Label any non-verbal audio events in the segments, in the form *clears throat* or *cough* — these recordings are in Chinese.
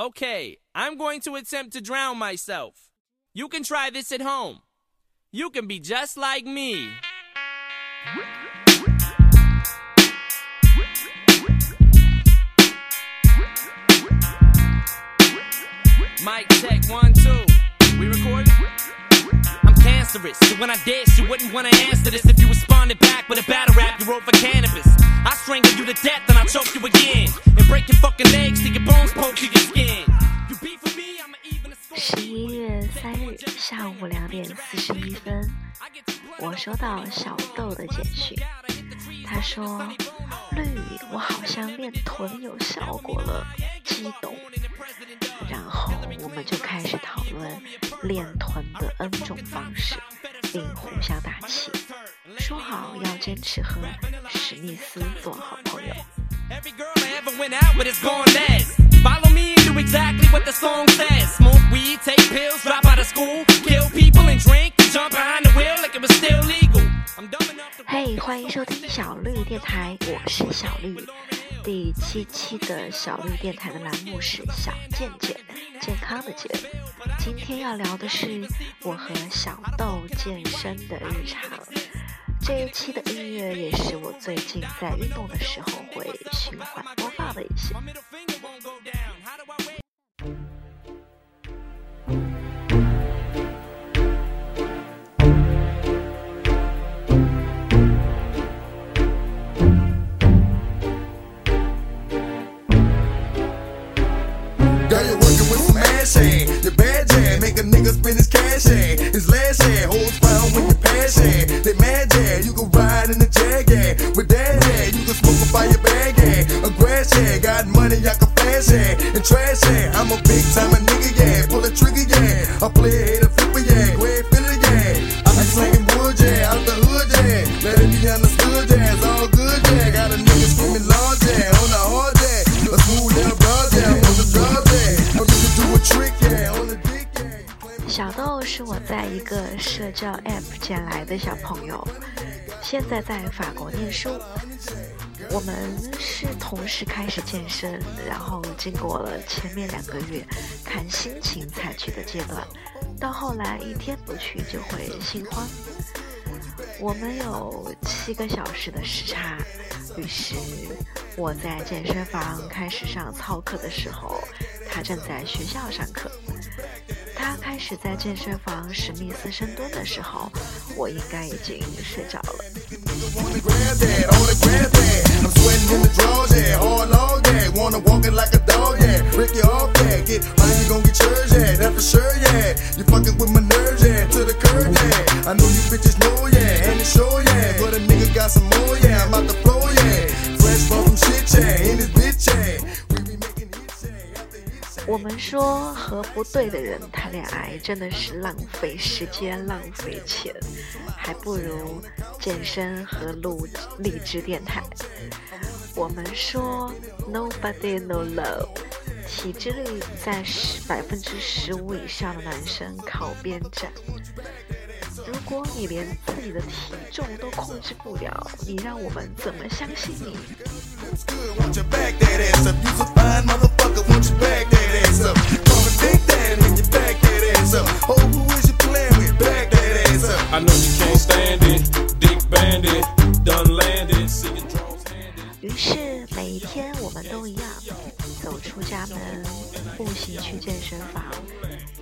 Okay, I'm going to attempt to drown myself. You can try this at home. You can be just like me. Mic check one, two. We recording? I'm cancerous, so when I dish, you wouldn't wanna answer this if you 十一月三日下午两点四十一分，我收到小豆的简讯，他说：“绿，我好像练臀有效果了，激动。”然后我们就开始讨论练臀的 N 种方式，并互相打气，说好要坚持和史密斯做好朋友。嘿欢迎收听小绿电台，我是小绿。第七期的小绿电台的栏目是小健健，健康的健。今天要聊的是我和小豆健身的日常。这一期的音乐也是我最近在运动的时候会循环播放的一些。With ass hand. Your bad make a nigga spend his cash hand. His last hand, holds found when you pass hand. They mad you can ride in the jag. With that hand, you can smoke a fire bag hand. A grass hand, got money, I can fast hand. And trash hand, I'm a big time a nigga, yeah. Pull a trigger, yeah. I play 个社交 App 捡来的小朋友，现在在法国念书。我们是同时开始健身，然后经过了前面两个月看心情才去的阶段，到后来一天不去就会心慌。我们有七个小时的时差，于是我在健身房开始上操课的时候，他正在学校上课。他开始在健身房史密斯深蹲的时候，我应该已经睡着了。我们说和不对的人谈恋爱真的是浪费时间、浪费钱，还不如健身和录励志电台。我们说 nobody no love，体脂率在十百分之十五以上的男生靠边站。如果你连自己的体重都控制不了，你让我们怎么相信你？good, won't you back that ass up? You's a fine motherfucker, won't you back that ass up? Come and take that and you back that ass up. Oh, who is you playing with? Back that ass up. I know you can't stand it. Dick bandit, done landed, seeing drones handed. 于是每一天我们都一样，走 家门，步行去健身房，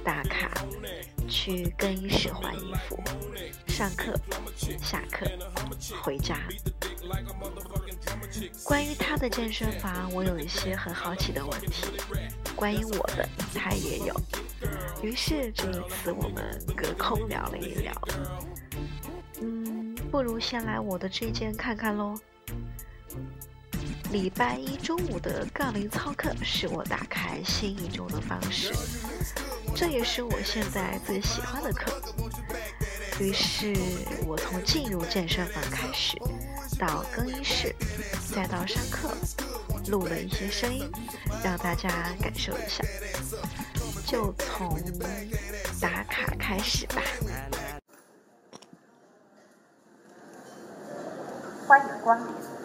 打卡，去更衣室换衣服，上课，下课，回家。关于他的健身房，我有一些很好奇的问题，关于我的，他也有。于是这一次我们隔空聊了一聊。嗯，不如先来我的这间看看喽。礼拜一中午的杠铃操课是我打开新一周的方式，这也是我现在最喜欢的课。于是我从进入健身房开始，到更衣室，再到上课，录了一些声音，让大家感受一下。就从打卡开始吧。欢迎光临。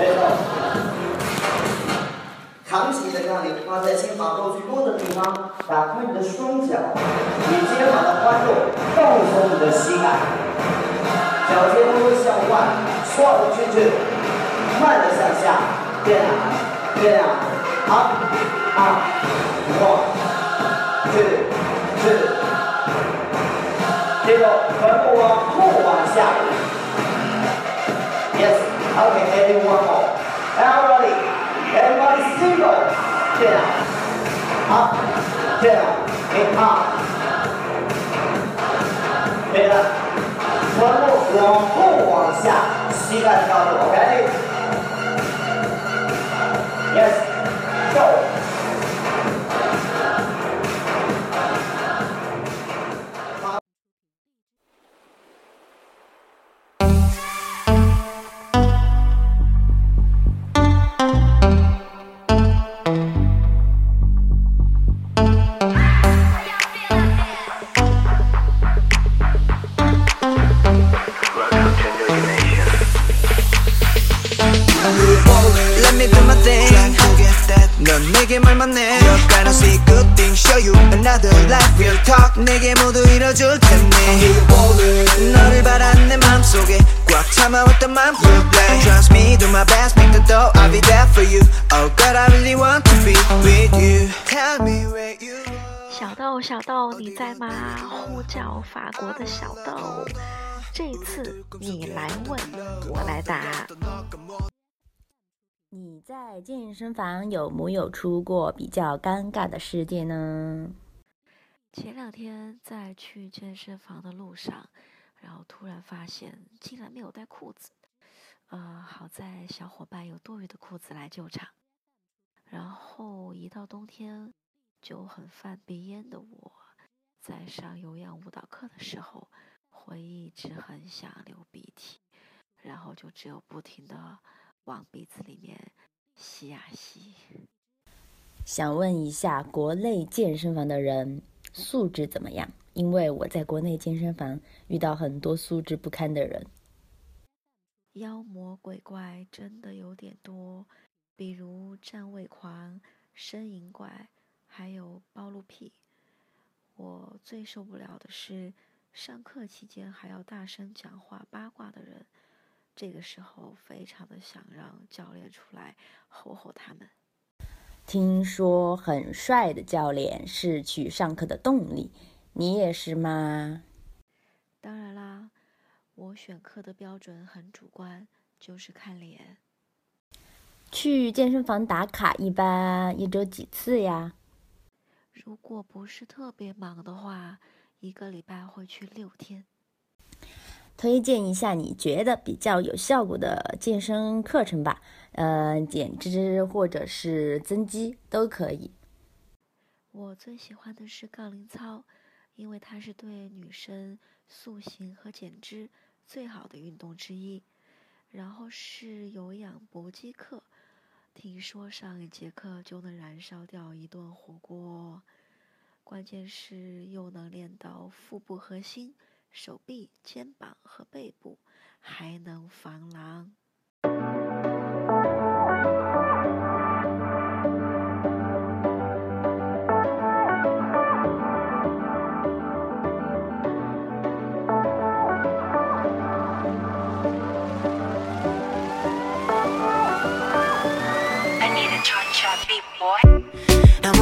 没错。扛起你的杠铃，放在肩膀后最多的地方，打开你的双脚，以肩膀的宽度放松你的膝盖，脚尖微微向外戳进去，慢的向下，down down up up one two two，接着臀部往后往下 yes ，yes，OK，everyone more，everybody。Everybody single, down, up, down, and up. 对了，臀部往后往下，膝盖跳动，OK? 小豆，小豆，你在吗？呼叫法国的小豆，这次你来问，我来答。你在健身房有没有出过比较尴尬的事件呢？前两天在去健身房的路上，然后突然发现竟然没有带裤子，呃，好在小伙伴有多余的裤子来救场。然后一到冬天就很犯鼻炎的我，在上有氧舞蹈课的时候，会一直很想流鼻涕，然后就只有不停的。往鼻子里面吸呀吸。想问一下，国内健身房的人素质怎么样？因为我在国内健身房遇到很多素质不堪的人，妖魔鬼怪真的有点多，比如站位狂、呻吟怪，还有暴露癖。我最受不了的是上课期间还要大声讲话八卦的人。这个时候，非常的想让教练出来吼吼他们。听说很帅的教练是去上课的动力，你也是吗？当然啦，我选课的标准很主观，就是看脸。去健身房打卡一般一周几次呀？如果不是特别忙的话，一个礼拜会去六天。推荐一下你觉得比较有效果的健身课程吧，呃，减脂或者是增肌都可以。我最喜欢的是杠铃操，因为它是对女生塑形和减脂最好的运动之一。然后是有氧搏击课，听说上一节课就能燃烧掉一顿火锅，关键是又能练到腹部核心。手臂、肩膀和背部，还能防狼。当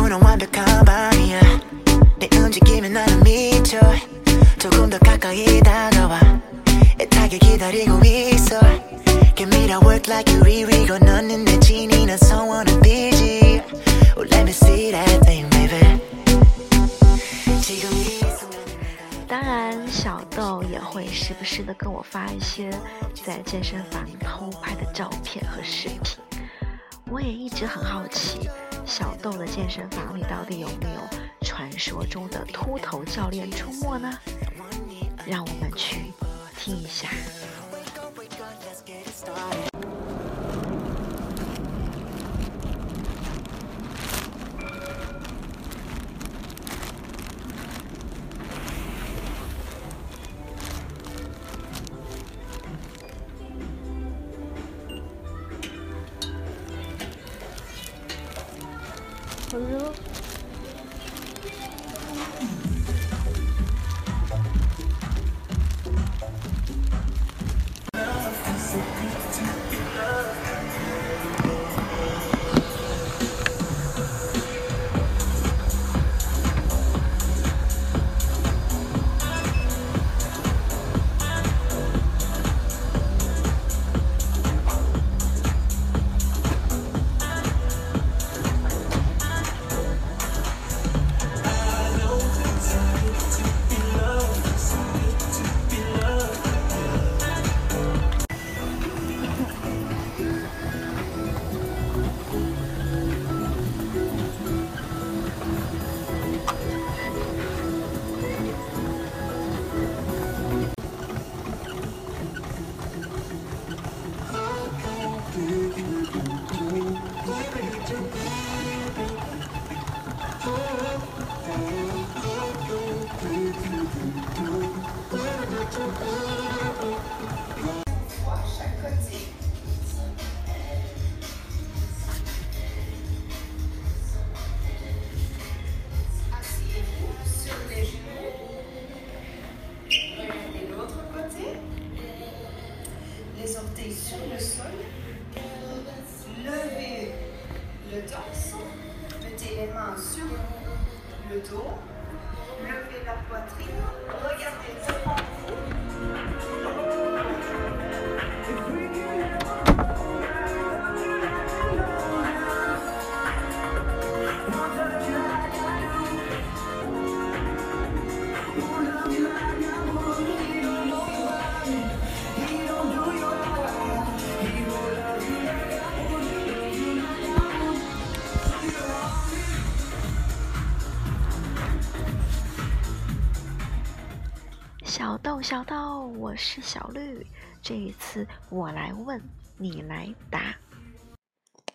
是小绿。这一次我来问，你来答。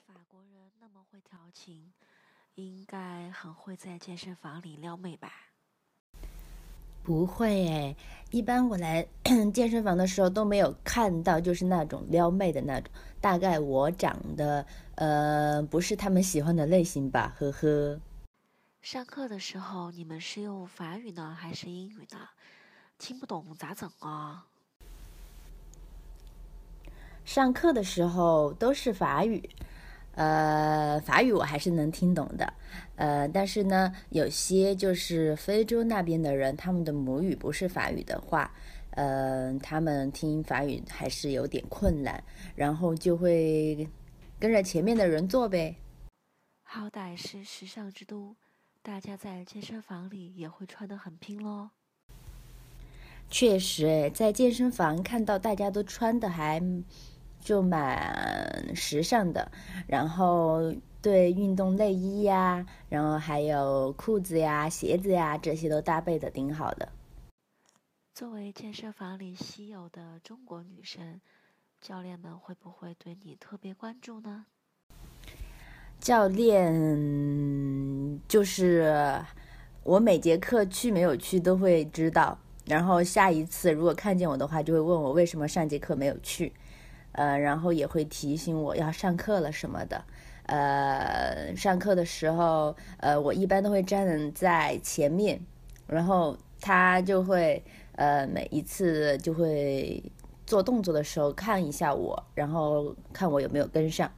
法国人那么会调情，应该很会在健身房里撩妹吧？不会诶，一般我来 *clears throat* 健身房的时候都没有看到，就是那种撩妹的那种。大概我长得呃不是他们喜欢的类型吧，呵呵。上课的时候你们是用法语呢还是英语呢？听不懂咋整啊？上课的时候都是法语，呃，法语我还是能听懂的，呃，但是呢，有些就是非洲那边的人，他们的母语不是法语的话，呃，他们听法语还是有点困难，然后就会跟着前面的人做呗。好歹是时尚之都，大家在健身房里也会穿得很拼喽。确实，诶，在健身房看到大家都穿的还就蛮时尚的，然后对运动内衣呀，然后还有裤子呀、鞋子呀这些都搭配的挺好的。作为健身房里稀有的中国女生，教练们会不会对你特别关注呢？教练就是我每节课去没有去都会知道。然后下一次如果看见我的话，就会问我为什么上节课没有去，呃，然后也会提醒我要上课了什么的。呃，上课的时候，呃，我一般都会站在前面，然后他就会呃每一次就会做动作的时候看一下我，然后看我有没有跟上。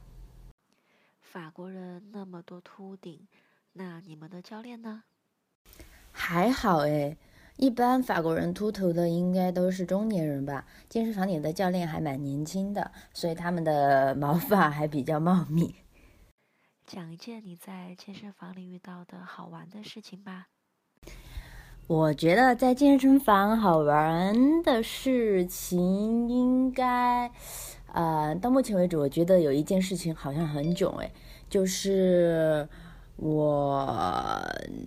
法国人那么多秃顶，那你们的教练呢？还好诶。一般法国人秃头的应该都是中年人吧？健身房里的教练还蛮年轻的，所以他们的毛发还比较茂密。讲一件你在健身房里遇到的好玩的事情吧。我觉得在健身房好玩的事情应该，呃，到目前为止，我觉得有一件事情好像很囧诶，就是我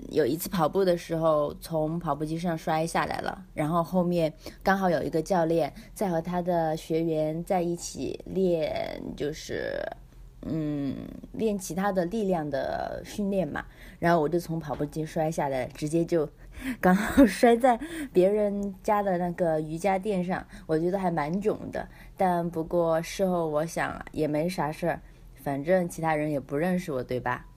有一次跑步的时候从跑步机上摔下来了，然后后面刚好有一个教练在和他的学员在一起练，就是嗯练其他的力量的训练嘛，然后我就从跑步机摔下来，直接就刚好摔在别人家的那个瑜伽垫上，我觉得还蛮囧的，但不过事后我想也没啥事儿，反正其他人也不认识我，对吧？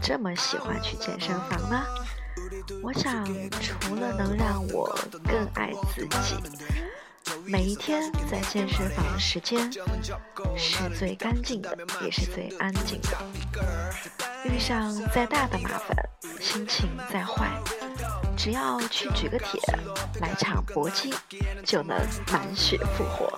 这么喜欢去健身房呢？我想，除了能让我更爱自己，每一天在健身房的时间是最干净的，也是最安静的。遇上再大的麻烦，心情再坏，只要去举个铁，来场搏击，就能满血复活。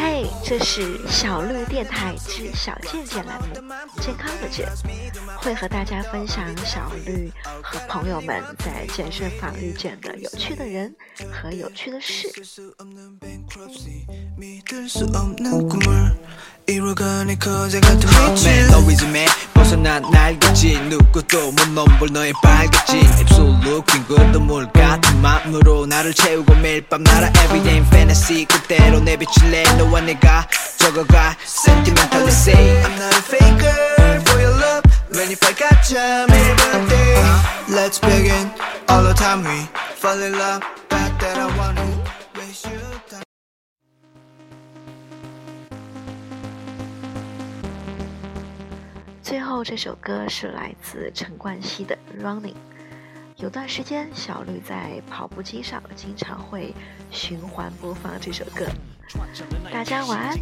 嘿，这是小绿电台之小健健栏目，健康的健，会和大家分享小绿和朋友们在健身房遇见的有趣的人和有趣的事。수 없는 bankruptcy 믿을 수 없는 꿈을 이뤄가니 거제가 더 위치 너 위즈매 벗어난 날겠지 누구도 못 넘볼 너의 빨갛지 입술로 빈그 눈물 같은 맘으로 나를 채우고 매일 밤 날아 everyday fantasy 그대로 내비칠래 너와 내가 적어가 sentimentally say I'm not a faker for your love 괜히 빨갛자 매일 밤day Let's begin all the time we fall in love Bad that I want it Waste your time 最后这首歌是来自陈冠希的《Running》。有段时间，小绿在跑步机上经常会循环播放这首歌。 大家晚安。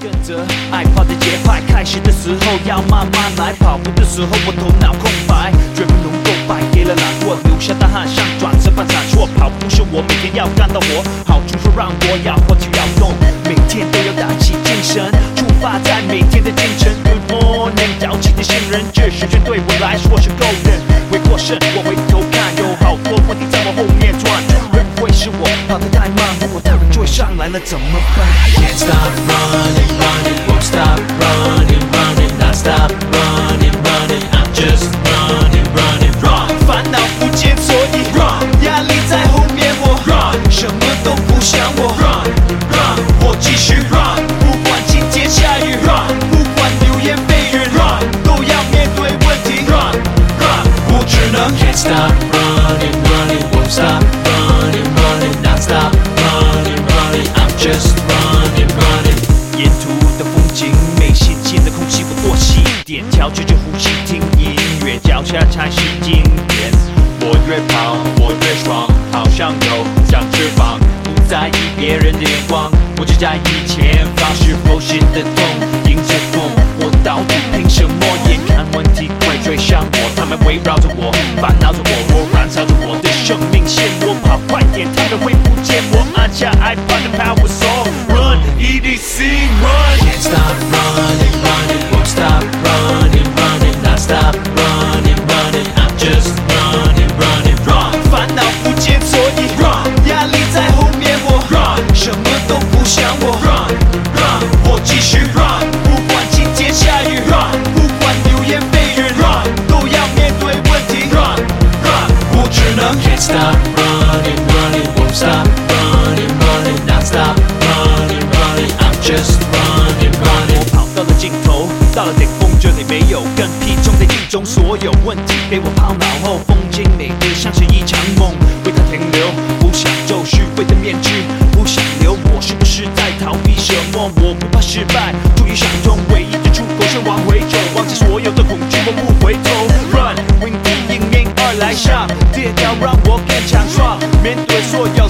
跟着爱跑的节拍，开始的时候要慢慢来，跑步的时候我头脑空白，绝不能够败给了懒惰，留下大汗像转身般闪烁。跑步是我每天要干的活，好处说让我要活就要动，每天都要打起精神，出发在每天的清晨。Good morning，早起的新人，这时间对我来说是够人。回过神，我回头看，有好怎么办？调节着呼吸，听音乐，脚下才是经典。我越跑我越爽，好像有长翅膀，不在意别人的眼光，我只在意前方是否行得通。迎着风，我到底凭什么？眼看问题快追上我，他们围绕着我，烦恼着我，我燃烧着我的生命线。我跑快点，他们会不见我。按下 iPad 的 Power Song Run EDC Run。Can't stop running, running, won't stop running, 中所有问题被我抛脑后，风景美得像是一场梦，为它停留，不想皱虚伪的面具，不想留，我是不是在逃避什么？我不怕失败，终于想通，唯一的出口是往回走，忘记所有的恐惧，我不回头。Run，windy 迎面而来上，跌倒让我更强壮，面对所有